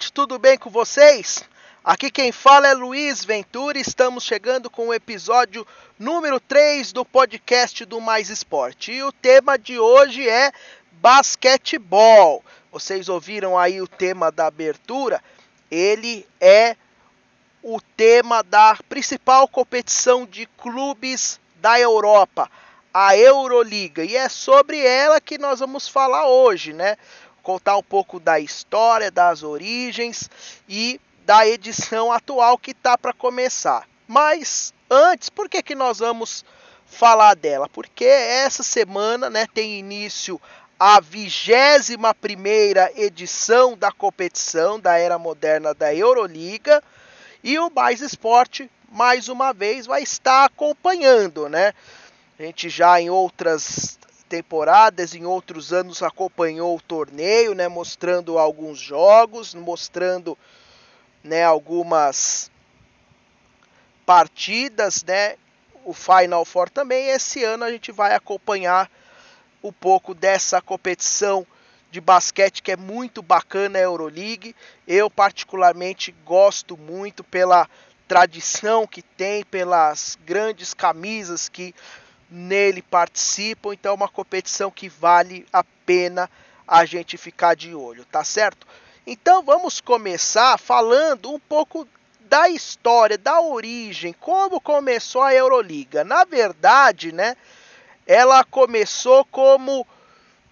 Esporte, tudo bem com vocês? Aqui quem fala é Luiz Ventura e estamos chegando com o episódio número 3 do podcast do Mais Esporte. E o tema de hoje é basquetebol. Vocês ouviram aí o tema da abertura? Ele é o tema da principal competição de clubes da Europa, a Euroliga. E é sobre ela que nós vamos falar hoje, né? Contar um pouco da história, das origens e da edição atual que está para começar. Mas antes, por que, que nós vamos falar dela? Porque essa semana né, tem início a 21 primeira edição da competição da era moderna da Euroliga e o Mais Esporte mais uma vez vai estar acompanhando, né? A gente já em outras temporadas, em outros anos acompanhou o torneio, né, mostrando alguns jogos, mostrando né, algumas partidas, né, o Final Four também. Esse ano a gente vai acompanhar um pouco dessa competição de basquete que é muito bacana a Euroleague. Eu particularmente gosto muito pela tradição que tem, pelas grandes camisas que nele participam, então é uma competição que vale a pena a gente ficar de olho, tá certo? Então vamos começar falando um pouco da história, da origem, como começou a Euroliga. Na verdade, né, ela começou como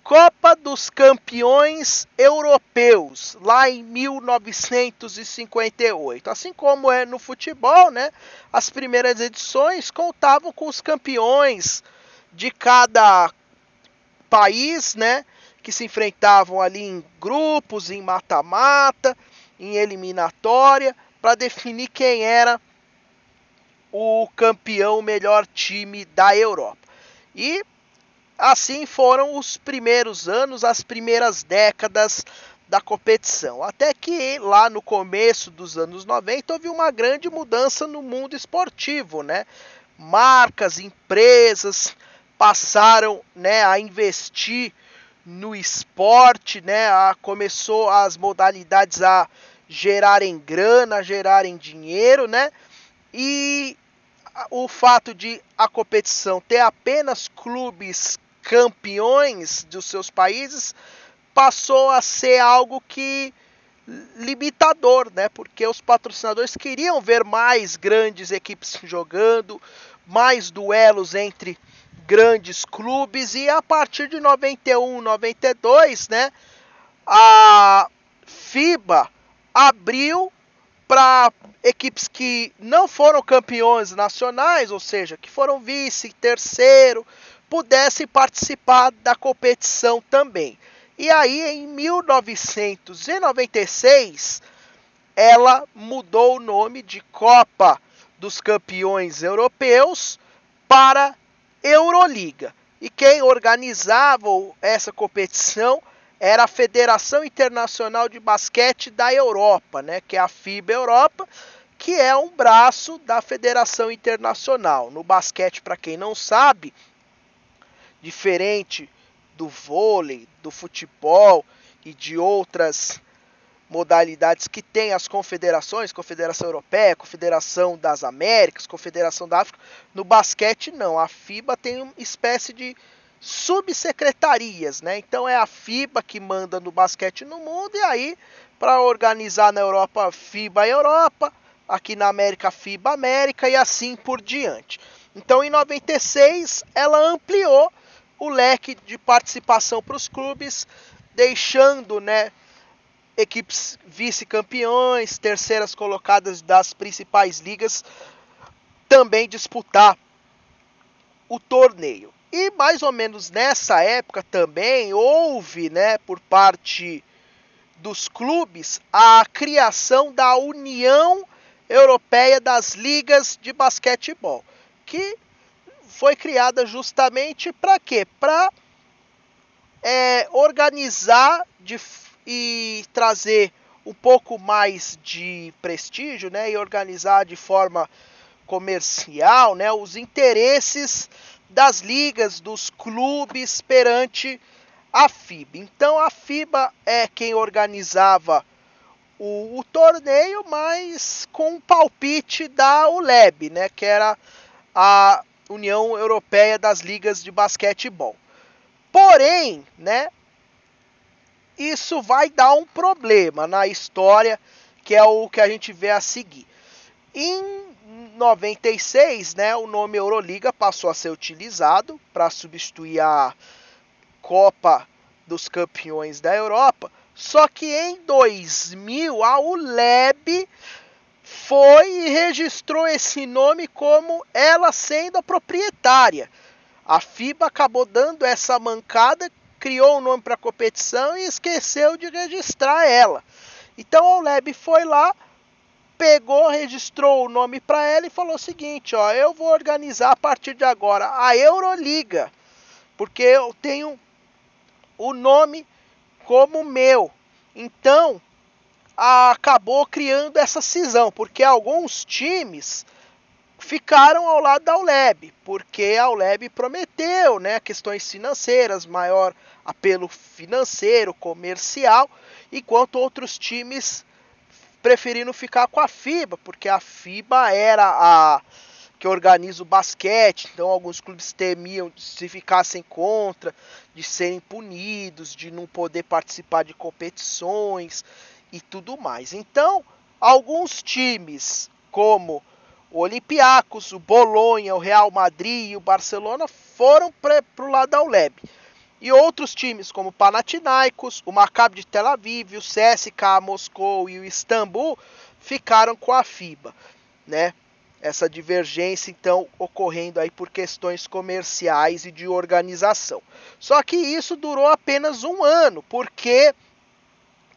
Copa dos Campeões Europeus, lá em 1958. Assim como é no futebol, né? As primeiras edições contavam com os campeões de cada país, né? Que se enfrentavam ali em grupos, em mata-mata, em eliminatória, para definir quem era o campeão, o melhor time da Europa. E Assim foram os primeiros anos, as primeiras décadas da competição. Até que lá no começo dos anos 90 houve uma grande mudança no mundo esportivo, né? Marcas, empresas passaram, né, a investir no esporte, né? A, começou as modalidades a gerarem grana, a gerarem dinheiro, né? E o fato de a competição ter apenas clubes campeões dos seus países passou a ser algo que limitador, né? Porque os patrocinadores queriam ver mais grandes equipes jogando, mais duelos entre grandes clubes e a partir de 91, 92, né? A FIBA abriu para equipes que não foram campeões nacionais, ou seja, que foram vice, terceiro, pudessem participar da competição também. E aí, em 1996, ela mudou o nome de Copa dos Campeões Europeus para Euroliga. E quem organizava essa competição era a Federação Internacional de Basquete da Europa, né, que é a FIBA Europa, que é um braço da Federação Internacional. No basquete, para quem não sabe, diferente do vôlei, do futebol e de outras modalidades que tem as confederações, Confederação Europeia, Confederação das Américas, Confederação da África, no basquete não. A FIBA tem uma espécie de subsecretarias, né? Então é a FIBA que manda no basquete no mundo e aí para organizar na Europa FIBA Europa, aqui na América FIBA América e assim por diante. Então em 96 ela ampliou o leque de participação para os clubes, deixando né, equipes vice-campeões, terceiras colocadas das principais ligas, também disputar o torneio. E mais ou menos nessa época também houve, né, por parte dos clubes, a criação da União Europeia das Ligas de Basquetebol, que foi criada justamente para quê? Para é, organizar de, e trazer um pouco mais de prestígio, né, e organizar de forma comercial, né, os interesses das ligas, dos clubes perante a FIBA. Então a FIBA é quem organizava o, o torneio, mas com um palpite da ULEB, né, que era a União Europeia das Ligas de Basquetebol. Porém, né, isso vai dar um problema na história, que é o que a gente vê a seguir. Em 96, né, o nome Euroliga passou a ser utilizado para substituir a Copa dos Campeões da Europa. Só que em 2000 a ULEB foi e registrou esse nome como ela sendo a proprietária. A FIBA acabou dando essa mancada, criou o um nome para a competição e esqueceu de registrar ela. Então a ULEB foi lá, pegou, registrou o nome para ela e falou o seguinte, ó, eu vou organizar a partir de agora a Euroliga, porque eu tenho o nome como meu. Então, acabou criando essa cisão, porque alguns times ficaram ao lado da ULEB, porque a ULEB prometeu, né, questões financeiras, maior apelo financeiro, comercial, enquanto outros times preferiram ficar com a FIBA, porque a FIBA era a que organiza o basquete, então alguns clubes temiam se ficassem contra, de serem punidos, de não poder participar de competições e tudo mais. Então, alguns times como o Olympiacos, o Bolonha, o Real Madrid e o Barcelona foram para o lado da ULEB. E outros times como o Panathinaikos, o Maccabi de Tel Aviv, o CSKA Moscou e o Istambul ficaram com a FIBA, né? Essa divergência então ocorrendo aí por questões comerciais e de organização. Só que isso durou apenas um ano, porque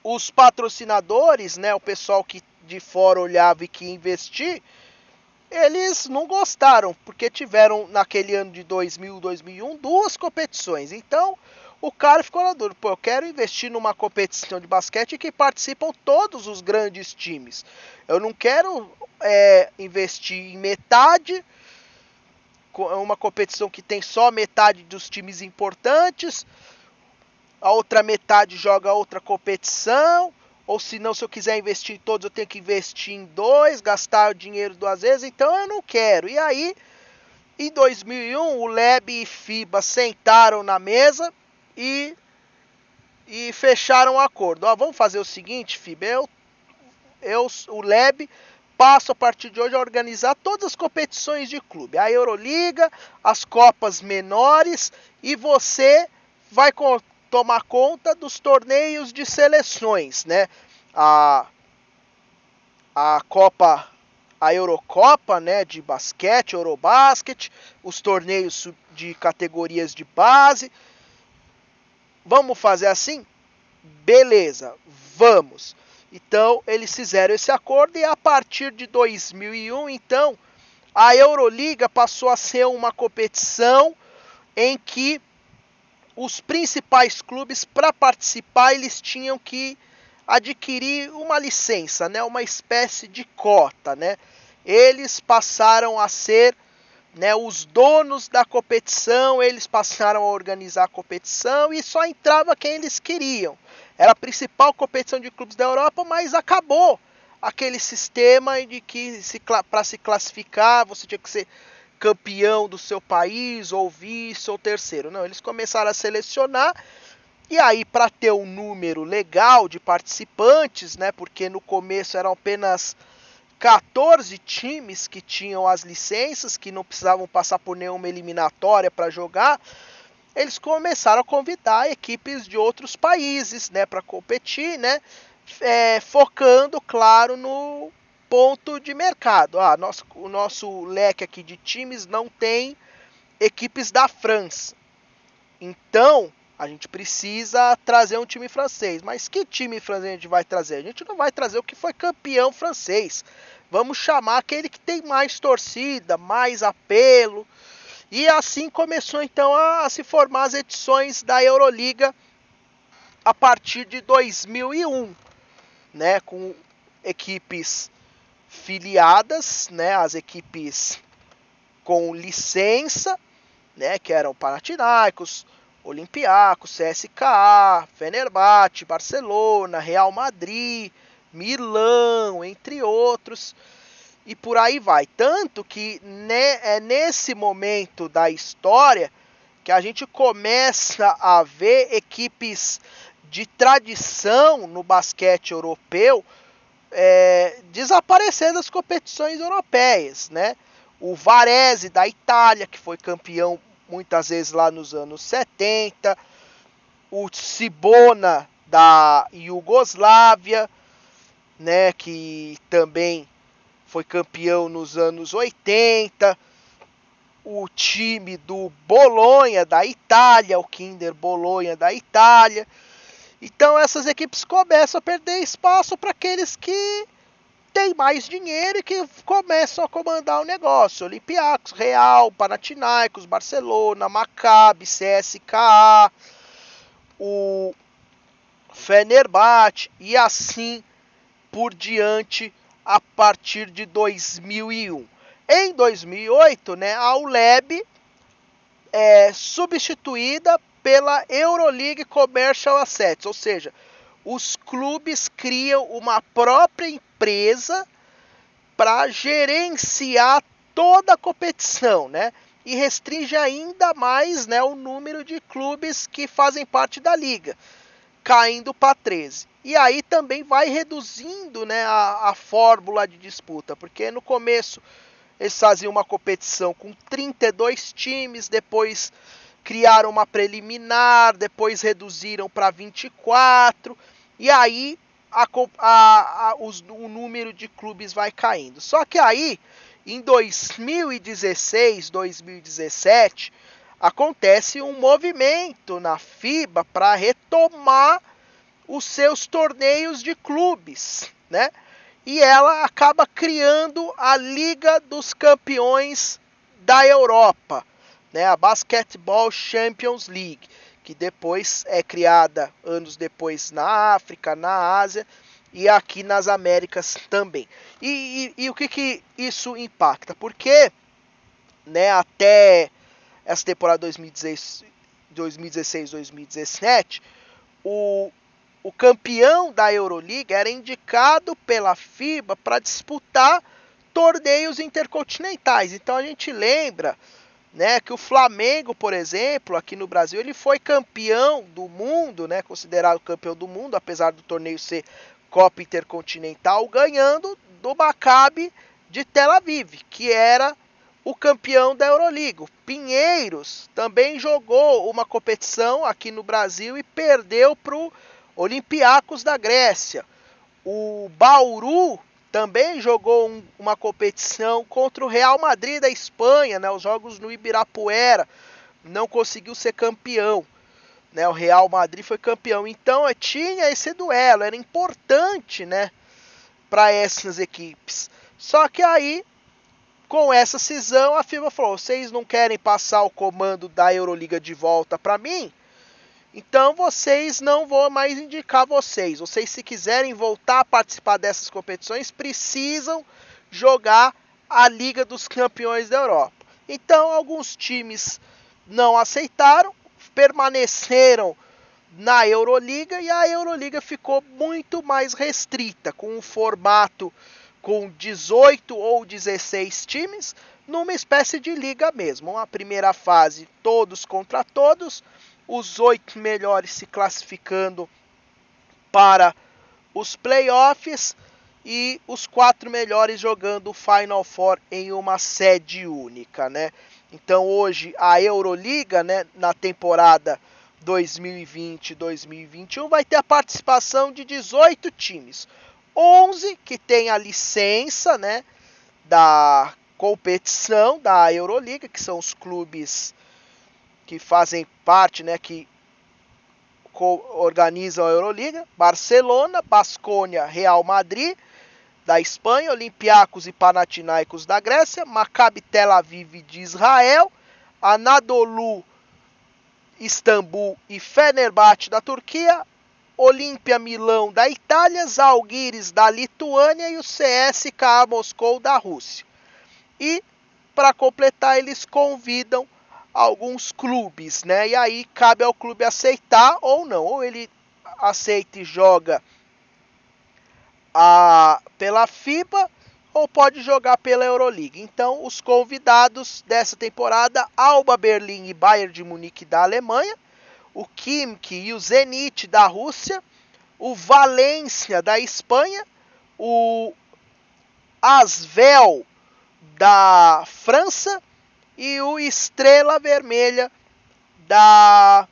os patrocinadores, né, o pessoal que de fora olhava e que investir, eles não gostaram, porque tiveram naquele ano de 2000, 2001 duas competições. Então, o cara ficou na dúvida, pô, eu quero investir numa competição de basquete que participam todos os grandes times. Eu não quero é, investir em metade, uma competição que tem só metade dos times importantes, a outra metade joga outra competição, ou se não, se eu quiser investir em todos, eu tenho que investir em dois, gastar o dinheiro duas vezes, então eu não quero. E aí, em 2001, o Leb e FIBA sentaram na mesa e, e fecharam o um acordo. Ó, vamos fazer o seguinte, FIBA, eu, eu, o Leb passo a partir de hoje a organizar todas as competições de clube, a Euroliga, as Copas menores e você vai tomar conta dos torneios de seleções, né? A, a Copa, a Eurocopa, né, de basquete, Eurobasket, os torneios de categorias de base. Vamos fazer assim? Beleza, vamos. Então, eles fizeram esse acordo e a partir de 2001, então, a Euroliga passou a ser uma competição em que os principais clubes para participar eles tinham que adquirir uma licença, né, uma espécie de cota, né? Eles passaram a ser né, os donos da competição, eles passaram a organizar a competição e só entrava quem eles queriam. Era a principal competição de clubes da Europa, mas acabou aquele sistema de que se, para se classificar você tinha que ser campeão do seu país, ou vice, ou terceiro. Não, eles começaram a selecionar. E aí, para ter um número legal de participantes, né? Porque no começo eram apenas 14 times que tinham as licenças, que não precisavam passar por nenhuma eliminatória para jogar. Eles começaram a convidar equipes de outros países, né, para competir, né, é, focando, claro, no ponto de mercado. Ah, nosso, o nosso leque aqui de times não tem equipes da França. Então, a gente precisa trazer um time francês. Mas que time francês a gente vai trazer? A gente não vai trazer o que foi campeão francês. Vamos chamar aquele que tem mais torcida, mais apelo. E assim começou então a, a se formar as edições da Euroliga a partir de 2001, né, com equipes filiadas, né, as equipes com licença, né, que eram Panathinaikos, Olympiacos, CSKA, Fenerbahçe, Barcelona, Real Madrid, Milão, entre outros, e por aí vai. Tanto que ne, é nesse momento da história que a gente começa a ver equipes de tradição no basquete europeu é, desaparecendo das competições europeias, né? O Varese da Itália, que foi campeão muitas vezes lá nos anos 70, o Cibona da Iugoslávia, né, que também foi campeão nos anos 80, o time do Bolonha da Itália, o Kinder Bolonha da Itália. Então essas equipes começam a perder espaço para aqueles que têm mais dinheiro e que começam a comandar o negócio. Olympiacos, Real, Panathinaikos, Barcelona, Maccabi, CSKA, o Fenerbahçe e assim por diante a partir de 2001. Em 2008, né, a ULEB é substituída pela Euroleague Commercial Assets, ou seja, os clubes criam uma própria empresa para gerenciar toda a competição, né? E restringe ainda mais né, o número de clubes que fazem parte da liga, caindo para 13. E aí também vai reduzindo né, a, a fórmula de disputa, porque no começo eles faziam uma competição com 32 times, depois criaram uma preliminar, depois reduziram para 24, e aí a, a, a, os, o número de clubes vai caindo. Só que aí, em 2016, 2017, acontece um movimento na FIBA para retomar os seus torneios de clubes, né? E ela acaba criando a Liga dos Campeões da Europa, né, a Basketball Champions League, que depois é criada anos depois na África, na Ásia e aqui nas Américas também. E, e, e o que, que isso impacta? Porque né, até essa temporada 2016-2017, o, o campeão da Euroliga era indicado pela FIBA para disputar torneios intercontinentais. Então a gente lembra né, que o Flamengo, por exemplo, aqui no Brasil, ele foi campeão do mundo, né, considerado campeão do mundo, apesar do torneio ser Copa Intercontinental, ganhando do Maccabi de Tel Aviv, que era o campeão da Euroliga. Pinheiros também jogou uma competição aqui no Brasil e perdeu para o Olympiacos da Grécia. O Bauru também jogou um, uma competição contra o Real Madrid da Espanha, né, os jogos no Ibirapuera, não conseguiu ser campeão. Né, o Real Madrid foi campeão. Então é, tinha esse duelo, era importante né, para essas equipes. Só que aí, com essa cisão, a FIBA falou: vocês não querem passar o comando da Euroliga de volta para mim? Então vocês não vou mais indicar vocês. Vocês se quiserem voltar a participar dessas competições, precisam jogar a Liga dos Campeões da Europa. Então alguns times não aceitaram, permaneceram na Euroliga e a Euroliga ficou muito mais restrita, com um formato com 18 ou 16 times, numa espécie de liga mesmo. Uma primeira fase todos contra todos, os oito melhores se classificando para os playoffs e os quatro melhores jogando o Final Four em uma sede única, né? Então hoje a Euroliga, né, na temporada 2020-2021 vai ter a participação de 18 times. 11 que tem a licença, né, da competição da Euroliga, que são os clubes que fazem parte, né, que organizam a Euroliga, Barcelona, Basconia, Real Madrid da Espanha, Olympiacos e Panathinaikos da Grécia, Maccabi Tel Aviv de Israel, Anadolu Istambul e Fenerbahçe da Turquia, Olímpia Milão da Itália, Zalgiris da Lituânia e o CSKA Moscou da Rússia. E para completar, eles convidam alguns clubes, né? E aí cabe ao clube aceitar ou não. Ou ele aceita e joga a, pela FIBA ou pode jogar pela Euroliga. Então, os convidados dessa temporada, Alba Berlim e Bayern de Munique da Alemanha, o Kimki e o Zenit da Rússia, o Valência da Espanha, o Asvel da França e o Estrela Vermelha da,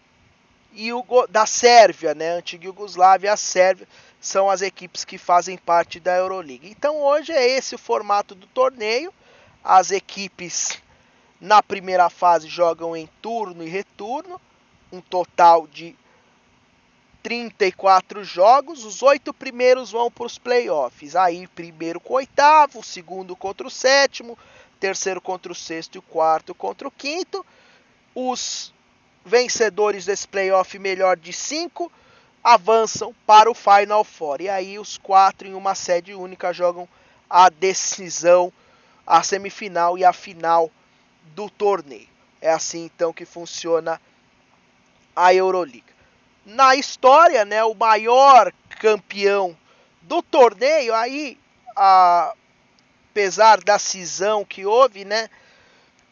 da Sérvia, né? Antiga Yugoslávia, a Sérvia são as equipes que fazem parte da Euroliga. Então hoje é esse o formato do torneio. As equipes na primeira fase jogam em turno e retorno, um total de 34 jogos. Os oito primeiros vão para os playoffs. Aí, primeiro com o oitavo, segundo contra o sétimo, terceiro contra o sexto e o quarto contra o quinto. Os vencedores desse playoff melhor de cinco avançam para o Final Four. E aí os quatro em uma sede única jogam a decisão, a semifinal e a final do torneio. É assim então que funciona a Euroliga. Na história, né, o maior campeão do torneio, aí, a, apesar da cisão que houve, né,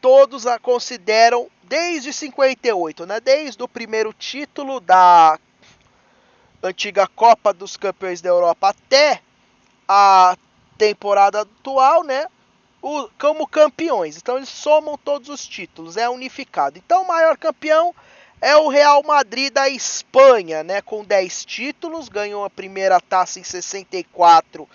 todos a consideram desde 58, né, desde o primeiro título da antiga Copa dos Campeões da Europa até a temporada atual, né? O, como campeões. Então eles somam todos os títulos, é unificado. Então o maior campeão é o Real Madrid da Espanha, né? Com 10 títulos, ganhou a primeira taça em 64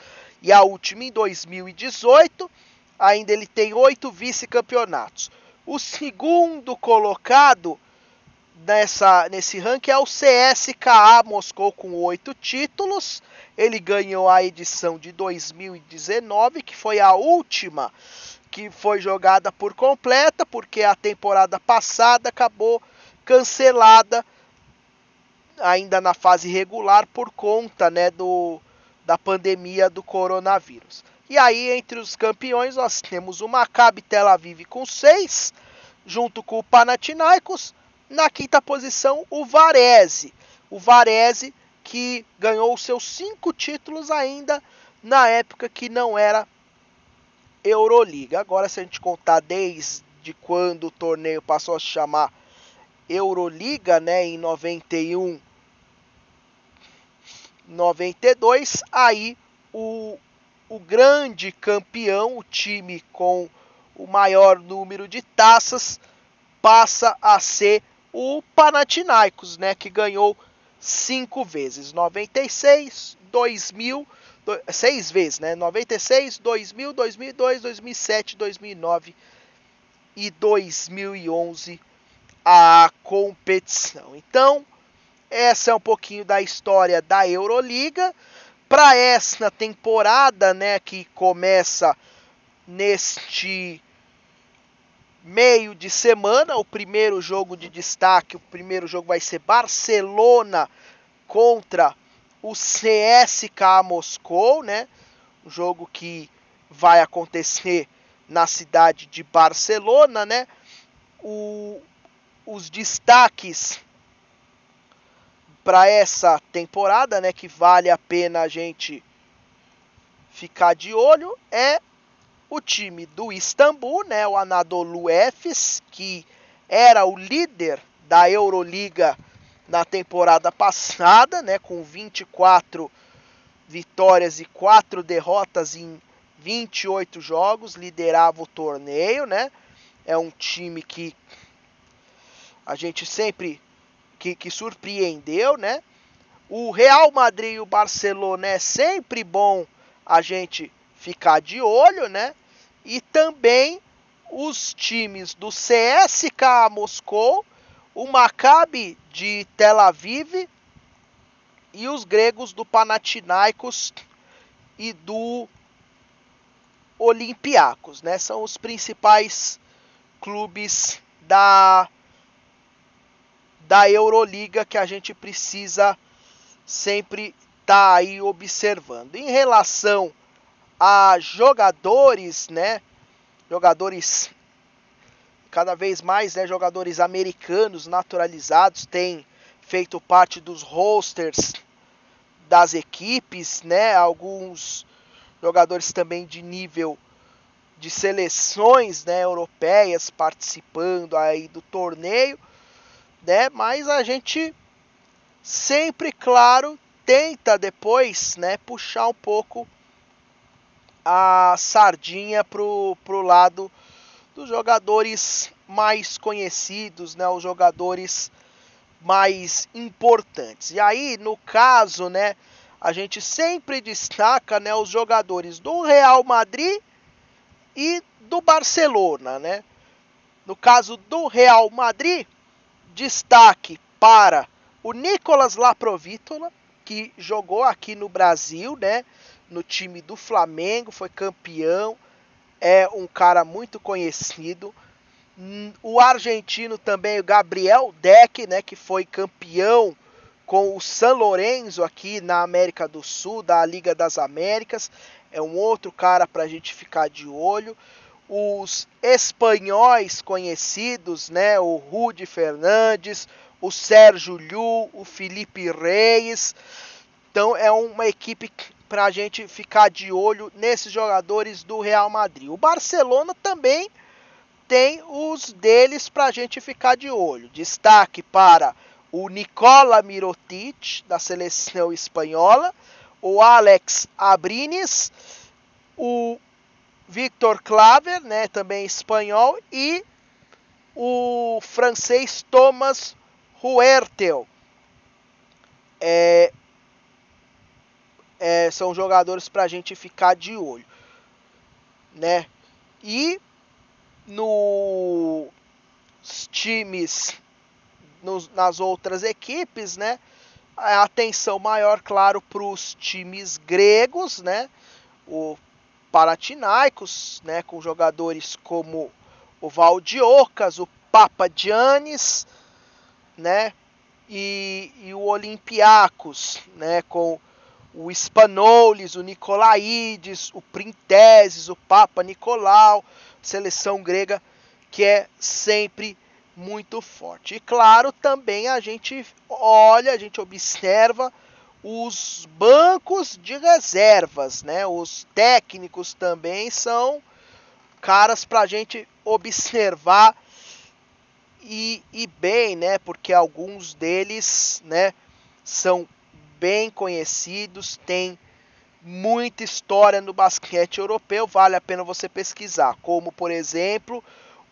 e a última em 2018. Ainda ele tem oito vice-campeonatos. O segundo colocado nessa, nesse ranking é o CSKA Moscou com oito títulos. Ele ganhou a edição de 2019, que foi a última que foi jogada por completa, porque a temporada passada acabou cancelada ainda na fase regular por conta né, do, da pandemia do coronavírus. E aí, entre os campeões, nós temos o Maccabi Tel Aviv com seis, junto com o Panathinaikos, na quinta posição, o Varese. O Varese que ganhou seus cinco títulos ainda na época que não era Euroliga. Agora, se a gente contar desde quando o torneio passou a se chamar Euroliga, né, em 91, 92, aí o, o grande campeão, o time com o maior número de taças, passa a ser o Panathinaikos, né, que ganhou cinco vezes, 96, 2000, seis vezes, né, 96, 2000, 2002, 2007, 2009 e 2011 a competição. Então, essa é um pouquinho da história da Euroliga. Para essa temporada, né, que começa neste meio de semana, o primeiro jogo de destaque, o primeiro jogo vai ser Barcelona contra o CSKA Moscou, né? Um jogo que vai acontecer na cidade de Barcelona, né? O, os destaques para essa temporada, né, que vale a pena a gente ficar de olho é o time do Istambul, né, o Anadolu Efes, que era o líder da Euroliga na temporada passada, né, com 24 vitórias e 4 derrotas em 28 jogos, liderava o torneio, né? É um time que a gente sempre que, que surpreendeu, né? O Real Madrid e o Barcelona é sempre bom a gente ficar de olho, né? e também os times do CSKA Moscou, o Maccabi de Tel Aviv e os gregos do Panathinaikos e do Olympiacos, né? São os principais clubes da da Euroliga que a gente precisa sempre estar tá aí observando. Em relação a jogadores, né? Jogadores cada vez mais, né, jogadores americanos naturalizados têm feito parte dos rosters das equipes, né? Alguns jogadores também de nível de seleções, né, europeias participando aí do torneio, né? Mas a gente sempre, claro, tenta depois, né, puxar um pouco a sardinha pro, pro lado dos jogadores mais conhecidos, né, os jogadores mais importantes. E aí, no caso, né, a gente sempre destaca, né, os jogadores do Real Madrid e do Barcelona, né? No caso do Real Madrid, destaque para o Nicolas Laprovítola, que jogou aqui no Brasil, né? No time do Flamengo, foi campeão, é um cara muito conhecido. Hum, o argentino também, o Gabriel Deck, né? Que foi campeão com o San Lorenzo aqui na América do Sul, da Liga das Américas. É um outro cara para a gente ficar de olho. Os espanhóis conhecidos, né? O Rudy Fernandes, o Sérgio Liu, o Felipe Reis. Então é uma equipe para a gente ficar de olho nesses jogadores do Real Madrid. O Barcelona também tem os deles para a gente ficar de olho. Destaque para o Nicola Mirotic, da seleção espanhola, o Alex Abrines, o Victor Claver, né, também espanhol, e o francês Thomas Huertel. É, é, são jogadores para a gente ficar de olho, né? E nos times, nos, nas outras equipes, né? A atenção maior, claro, para os times gregos, né? O Paratinaicos, né? Com jogadores como o Valdiocas, o Papa Giannis, né? E, e o Olympiacos, né? Com o Spanoulis, o Nicolaides, o Printeses, o Papa Nicolau, seleção grega que é sempre muito forte. E claro, também a gente olha, a gente observa os bancos de reservas, né? Os técnicos também são caras para a gente observar e, e bem, né? Porque alguns deles, né, são bem conhecidos, tem muita história no basquete europeu, vale a pena você pesquisar, como por exemplo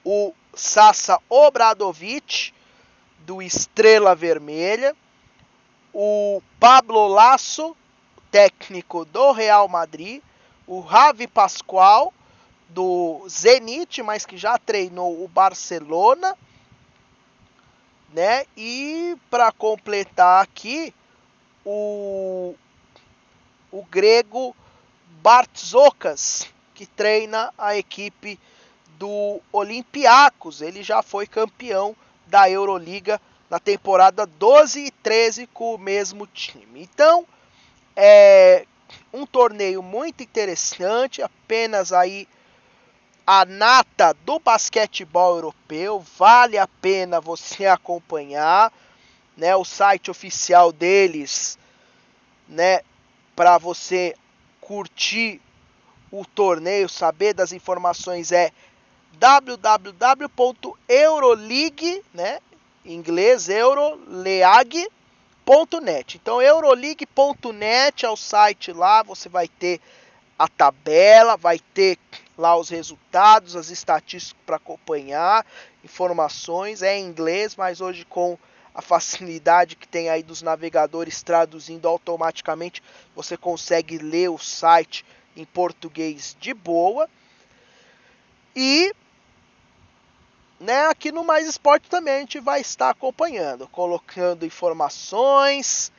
o Sasa Obradovic do Estrela Vermelha, o Pablo Lasso, técnico do Real Madrid, o Ravi Pascual do Zenit, mas que já treinou o Barcelona, né? E para completar aqui, o, o grego Bartzokas, que treina a equipe do Olympiacos. Ele já foi campeão da Euroliga na temporada 12 e 13 com o mesmo time. Então, é um torneio muito interessante, apenas aí a nata do basquetebol europeu, vale a pena você acompanhar né, o site oficial deles, né, para você curtir o torneio, saber das informações é www.euroleague, né, em inglês euroleague.net. Então euroleague.net é o site lá, você vai ter a tabela, vai ter lá os resultados, as estatísticas para acompanhar, informações, é em inglês, mas hoje com a facilidade que tem aí dos navegadores traduzindo automaticamente, você consegue ler o site em português de boa. E né, aqui no Mais Esporte também a gente vai estar acompanhando, colocando informações,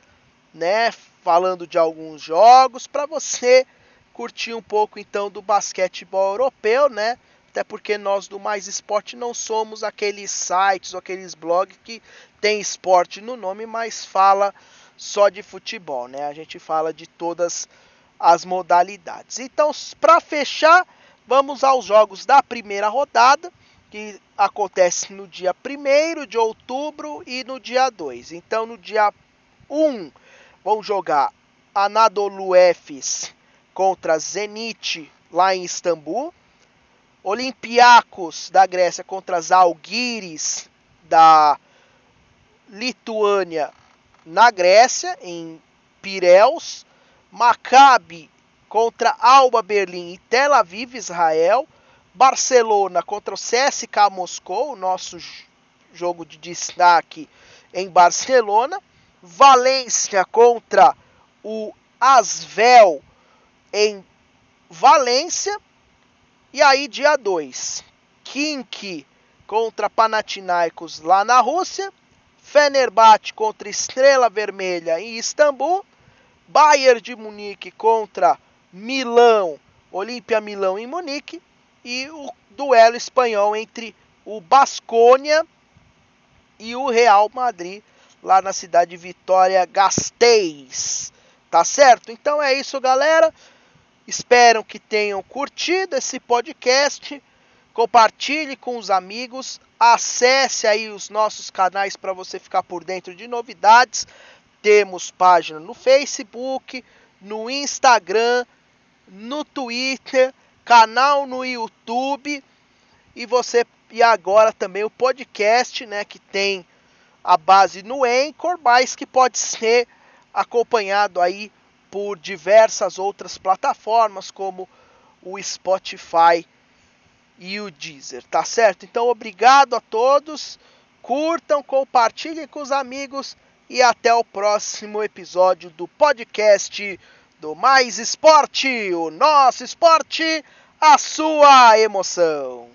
né, falando de alguns jogos para você curtir um pouco então do basquetebol europeu, né? Até porque nós do Mais Esporte não somos aqueles sites ou aqueles blogs que tem esporte no nome, mas fala só de futebol, né? A gente fala de todas as modalidades. Então, para fechar, vamos aos jogos da primeira rodada, que acontece no dia 1 de outubro e no dia 2. Então, no dia 1, vão jogar Anadolu Efes contra Zenit lá em Istambul. Olympiacos da Grécia contra Zalgiris da Lituânia na Grécia, em Pireus. Maccabi contra Alba Berlim e Tel Aviv, Israel. Barcelona contra o CSK Moscou, nosso jogo de destaque em Barcelona. Valência contra o Asvel em Valência. E aí, dia 2, Kink contra Panathinaikos lá na Rússia. Fenerbahçe contra Estrela Vermelha em Istambul. Bayern de Munique contra Milão, Olímpia Milão em Munique. E o duelo espanhol entre o Basconia e o Real Madrid lá na cidade de Vitória Gasteiz. Tá certo? Então é isso, galera. Espero que tenham curtido esse podcast. Compartilhe com os amigos. Acesse aí os nossos canais para você ficar por dentro de novidades. Temos página no Facebook, no Instagram, no Twitter, canal no YouTube e você e agora também o podcast, né, que tem a base no Anchor, mas que pode ser acompanhado aí por diversas outras plataformas como o Spotify e o Deezer, tá certo? Então obrigado a todos, curtam, compartilhem com os amigos e até o próximo episódio do podcast do Mais Esporte, o nosso esporte, a sua emoção.